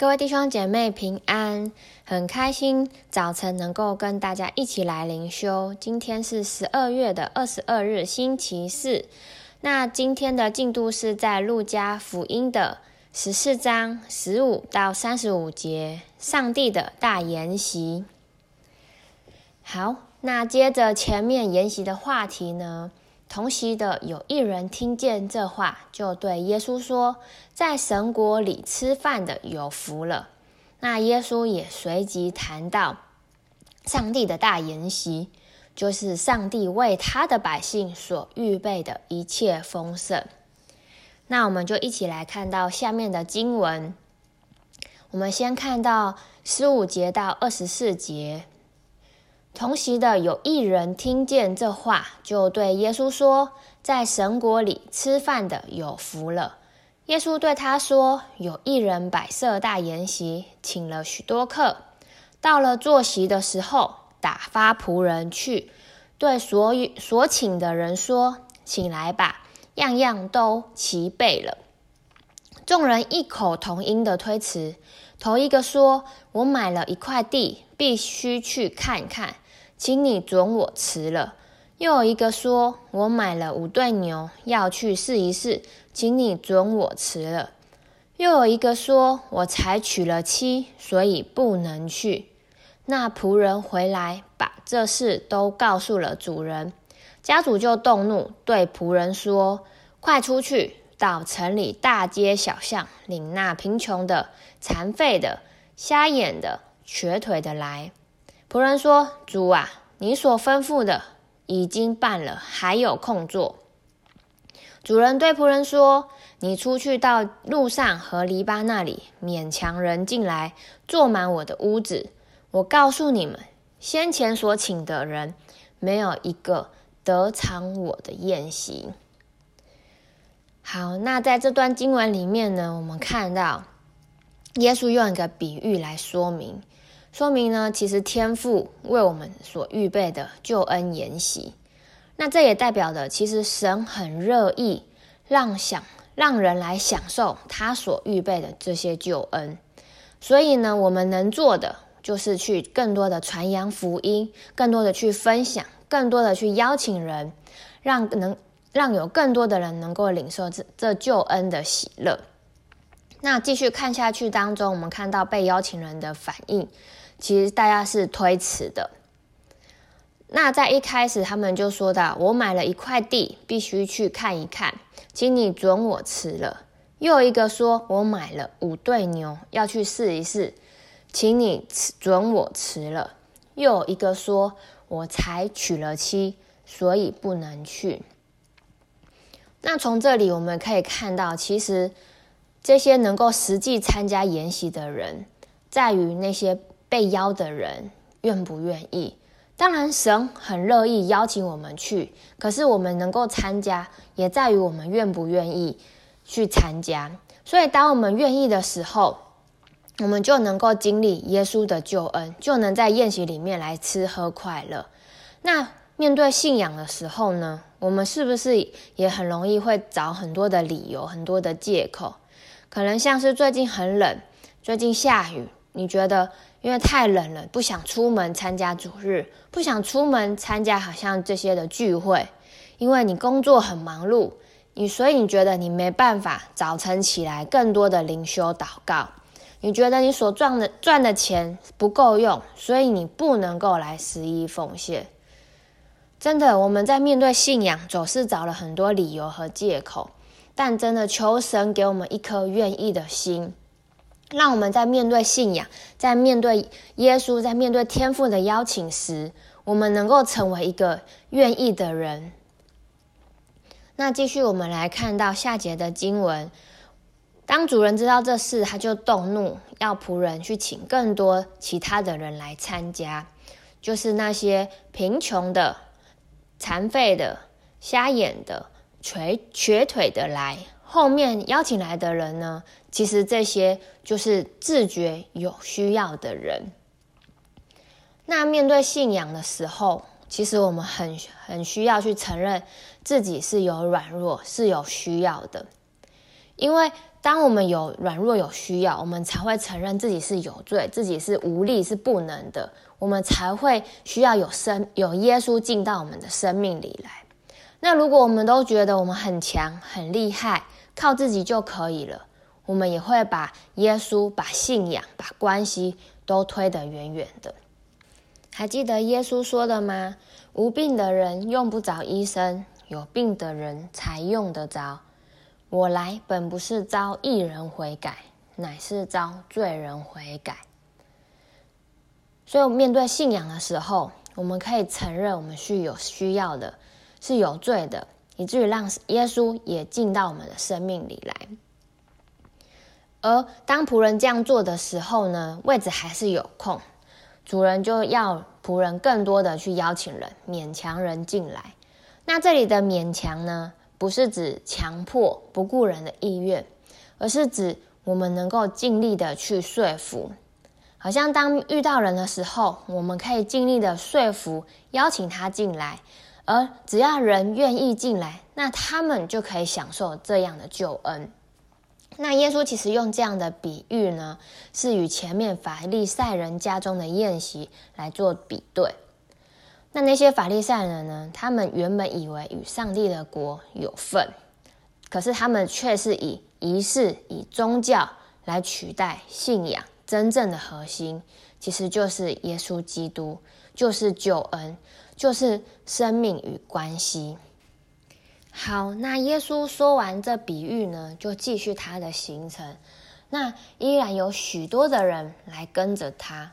各位弟兄姐妹平安，很开心早晨能够跟大家一起来灵修。今天是十二月的二十二日，星期四。那今天的进度是在路加福音的十四章十五到三十五节，上帝的大筵席。好，那接着前面筵席的话题呢，同席的有一人听见这话，就对耶稣说：“在神国里吃饭的有福了。”那耶稣也随即谈到上帝的大筵席，就是上帝为他的百姓所预备的一切丰盛。那我们就一起来看到下面的经文。我们先看到十五节到二十四节。同席的有一人听见这话，就对耶稣说：“在神国里吃饭的有福了。”耶稣对他说：“有一人摆设大筵席，请了许多客。到了坐席的时候，打发仆人去，对所所请的人说：‘请来吧，样样都齐备了。’众人异口同音的推辞。头一个说：‘我买了一块地，必须去看看。’”请你准我辞了。又有一个说：“我买了五对牛，要去试一试，请你准我辞了。”又有一个说：“我才娶了妻，所以不能去。”那仆人回来，把这事都告诉了主人。家主就动怒，对仆人说：“快出去，到城里大街小巷，领那贫穷的、残废的、瞎眼的、瘸腿的来。”仆人说：“主啊，你所吩咐的已经办了，还有空座。”主人对仆人说：“你出去到路上和篱笆那里，勉强人进来，坐满我的屋子。我告诉你们，先前所请的人，没有一个得尝我的宴席。”好，那在这段经文里面呢，我们看到耶稣用一个比喻来说明。说明呢，其实天父为我们所预备的救恩筵席，那这也代表的，其实神很乐意让享让人来享受他所预备的这些救恩。所以呢，我们能做的就是去更多的传扬福音，更多的去分享，更多的去邀请人，让能让有更多的人能够领受这这救恩的喜乐。那继续看下去当中，我们看到被邀请人的反应。其实大家是推辞的。那在一开始，他们就说到：“我买了一块地，必须去看一看，请你准我辞了。”又一个说：“我买了五对牛，要去试一试，请你准我辞了。”又一个说：“我才娶了妻，所以不能去。”那从这里我们可以看到，其实这些能够实际参加筵席的人，在于那些。被邀的人愿不愿意？当然，神很乐意邀请我们去，可是我们能够参加，也在于我们愿不愿意去参加。所以，当我们愿意的时候，我们就能够经历耶稣的救恩，就能在宴席里面来吃喝快乐。那面对信仰的时候呢？我们是不是也很容易会找很多的理由、很多的借口？可能像是最近很冷，最近下雨，你觉得？因为太冷了，不想出门参加主日，不想出门参加好像这些的聚会，因为你工作很忙碌，你所以你觉得你没办法早晨起来更多的灵修祷告，你觉得你所赚的赚的钱不够用，所以你不能够来十一奉献。真的，我们在面对信仰，总是找了很多理由和借口，但真的求神给我们一颗愿意的心。让我们在面对信仰，在面对耶稣，在面对天父的邀请时，我们能够成为一个愿意的人。那继续，我们来看到下节的经文。当主人知道这事，他就动怒，要仆人去请更多其他的人来参加，就是那些贫穷的、残废的、瞎眼的、瘸瘸腿的来。后面邀请来的人呢，其实这些就是自觉有需要的人。那面对信仰的时候，其实我们很很需要去承认自己是有软弱、是有需要的。因为当我们有软弱、有需要，我们才会承认自己是有罪，自己是无力、是不能的，我们才会需要有生、有耶稣进到我们的生命里来。那如果我们都觉得我们很强、很厉害，靠自己就可以了，我们也会把耶稣、把信仰、把关系都推得远远的。还记得耶稣说的吗？无病的人用不着医生，有病的人才用得着。我来本不是招义人悔改，乃是招罪人悔改。所以，面对信仰的时候，我们可以承认我们是有需要的。是有罪的，以至于让耶稣也进到我们的生命里来。而当仆人这样做的时候呢，位置还是有空，主人就要仆人更多的去邀请人，勉强人进来。那这里的勉强呢，不是指强迫不顾人的意愿，而是指我们能够尽力的去说服。好像当遇到人的时候，我们可以尽力的说服，邀请他进来。而只要人愿意进来，那他们就可以享受这样的救恩。那耶稣其实用这样的比喻呢，是与前面法利赛人家中的宴席来做比对。那那些法利赛人呢，他们原本以为与上帝的国有份，可是他们却是以仪式、以宗教来取代信仰。真正的核心，其实就是耶稣基督，就是救恩。就是生命与关系。好，那耶稣说完这比喻呢，就继续他的行程。那依然有许多的人来跟着他。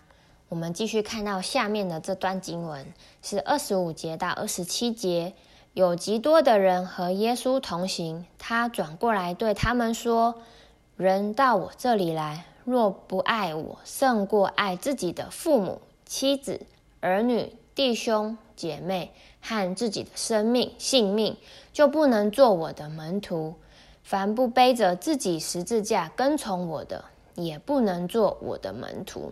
我们继续看到下面的这段经文，是二十五节到二十七节，有极多的人和耶稣同行。他转过来对他们说：“人到我这里来，若不爱我胜过爱自己的父母、妻子、儿女、弟兄。”姐妹和自己的生命性命，就不能做我的门徒。凡不背着自己十字架跟从我的，也不能做我的门徒。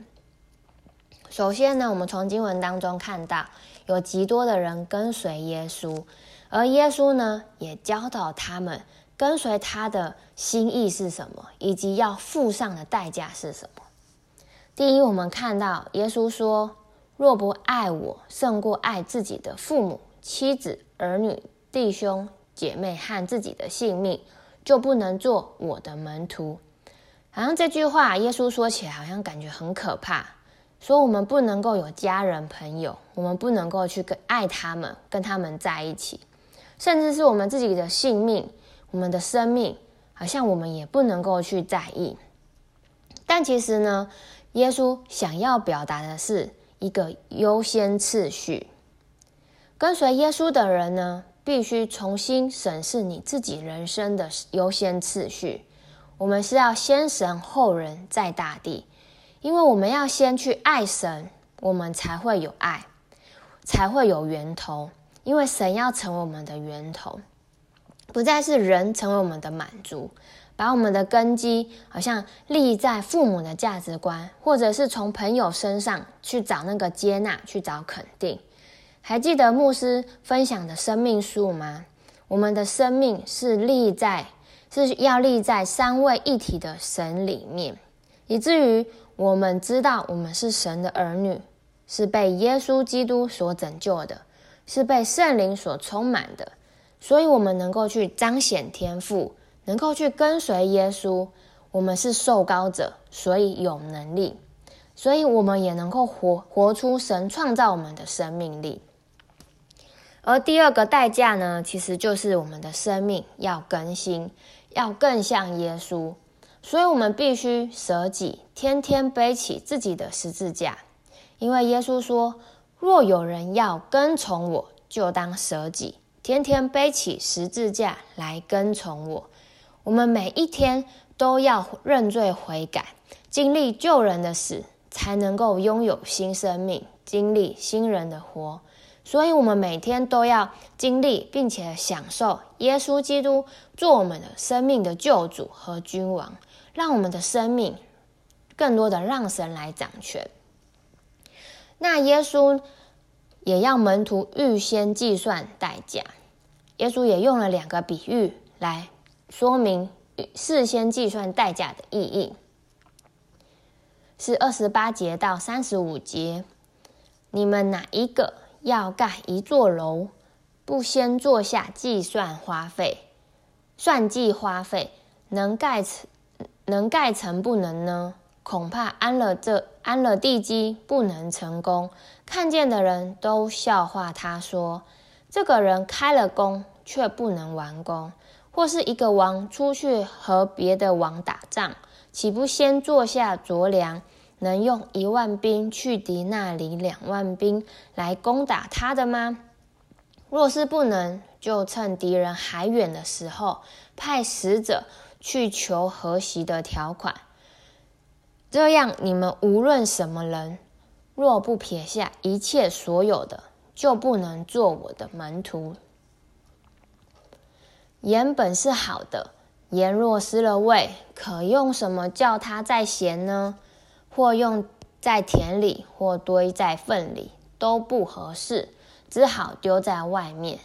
首先呢，我们从经文当中看到，有极多的人跟随耶稣，而耶稣呢，也教导他们跟随他的心意是什么，以及要付上的代价是什么。第一，我们看到耶稣说。若不爱我胜过爱自己的父母、妻子、儿女、弟兄、姐妹和自己的性命，就不能做我的门徒。好像这句话，耶稣说起来好像感觉很可怕，说我们不能够有家人朋友，我们不能够去跟爱他们，跟他们在一起，甚至是我们自己的性命、我们的生命，好像我们也不能够去在意。但其实呢，耶稣想要表达的是。一个优先次序，跟随耶稣的人呢，必须重新审视你自己人生的优先次序。我们是要先神后人，再大地，因为我们要先去爱神，我们才会有爱，才会有源头。因为神要成为我们的源头，不再是人成为我们的满足。把我们的根基好像立在父母的价值观，或者是从朋友身上去找那个接纳，去找肯定。还记得牧师分享的生命树吗？我们的生命是立在，是要立在三位一体的神里面，以至于我们知道我们是神的儿女，是被耶稣基督所拯救的，是被圣灵所充满的，所以我们能够去彰显天赋。能够去跟随耶稣，我们是受膏者，所以有能力，所以我们也能够活活出神创造我们的生命力。而第二个代价呢，其实就是我们的生命要更新，要更像耶稣，所以我们必须舍己，天天背起自己的十字架，因为耶稣说：“若有人要跟从我，就当舍己，天天背起十字架来跟从我。”我们每一天都要认罪悔改，经历救人的死，才能够拥有新生命，经历新人的活。所以，我们每天都要经历，并且享受耶稣基督做我们的生命的救主和君王，让我们的生命更多的让神来掌权。那耶稣也要门徒预先计算代价，耶稣也用了两个比喻来。说明事先计算代价的意义，是二十八节到三十五节。你们哪一个要盖一座楼，不先坐下计算花费，算计花费，能盖成能盖成不能呢？恐怕安了这安了地基不能成功，看见的人都笑话他说：“这个人开了工却不能完工。”或是一个王出去和别的王打仗，岂不先坐下酌量，能用一万兵去敌那里两万兵来攻打他的吗？若是不能，就趁敌人还远的时候，派使者去求和息的条款。这样，你们无论什么人，若不撇下一切所有的，就不能做我的门徒。盐本是好的，盐若失了味，可用什么叫它再咸呢？或用在田里，或堆在粪里，都不合适，只好丢在外面。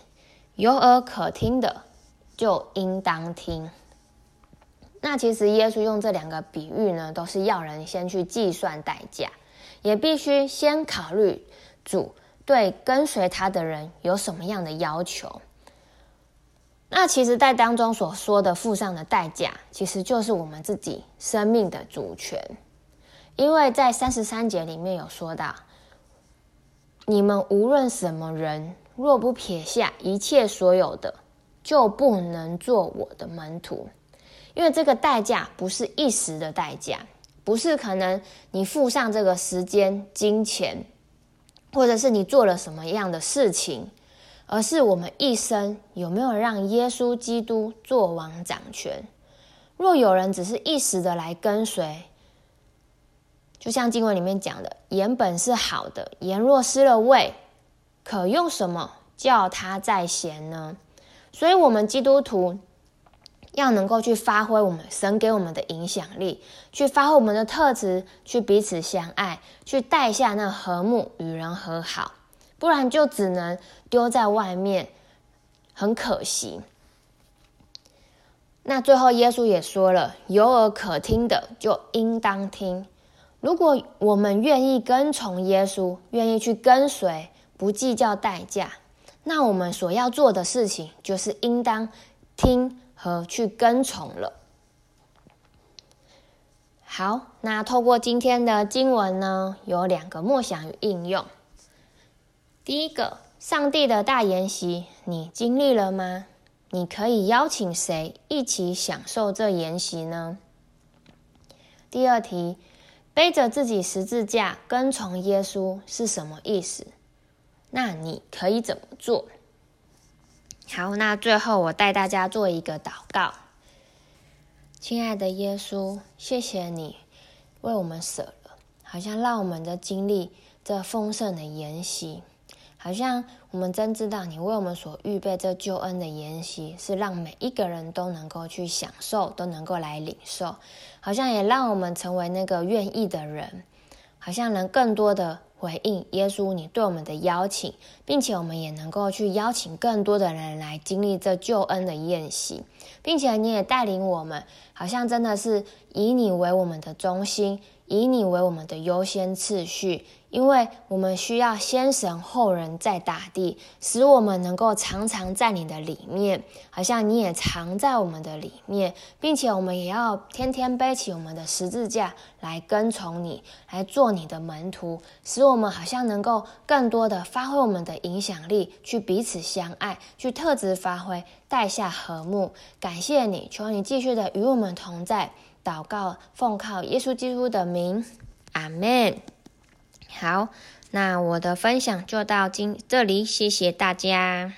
有耳可听的，就应当听。那其实耶稣用这两个比喻呢，都是要人先去计算代价，也必须先考虑主对跟随他的人有什么样的要求。那其实，在当中所说的付上的代价，其实就是我们自己生命的主权，因为在三十三节里面有说到，你们无论什么人，若不撇下一切所有的，就不能做我的门徒。因为这个代价不是一时的代价，不是可能你付上这个时间、金钱，或者是你做了什么样的事情，而是我们一生有没有让耶稣基督做王掌权。若有人只是一时的来跟随，就像经文里面讲的，盐本是好的，盐若失了味，可用什么叫它再咸呢？所以，我们基督徒。要能够去发挥我们神给我们的影响力，去发挥我们的特质，去彼此相爱，去带下那和睦与人和好，不然就只能丢在外面，很可惜。那最后耶稣也说了：“有耳可听的就应当听。”如果我们愿意跟从耶稣，愿意去跟随，不计较代价，那我们所要做的事情就是应当听。和去跟从了。好，那透过今天的经文呢，有两个默想与应用。第一个，上帝的大筵席，你经历了吗？你可以邀请谁一起享受这筵席呢？第二题，背着自己十字架跟从耶稣是什么意思？那你可以怎么做？好，那最后我带大家做一个祷告。亲爱的耶稣，谢谢你为我们舍了，好像让我们的经历这丰盛的筵席，好像我们真知道你为我们所预备这救恩的筵席，是让每一个人都能够去享受，都能够来领受，好像也让我们成为那个愿意的人，好像能更多的。回应耶稣你对我们的邀请，并且我们也能够去邀请更多的人来经历这救恩的宴席，并且你也带领我们，好像真的是以你为我们的中心，以你为我们的优先次序。因为我们需要先神后人，在大地，使我们能够常常在你的里面，好像你也常在我们的里面，并且我们也要天天背起我们的十字架来跟从你，来做你的门徒，使我们好像能够更多的发挥我们的影响力，去彼此相爱，去特质发挥，带下和睦。感谢你，求你继续的与我们同在。祷告，奉靠耶稣基督的名，阿门。好，那我的分享就到今这里，谢谢大家。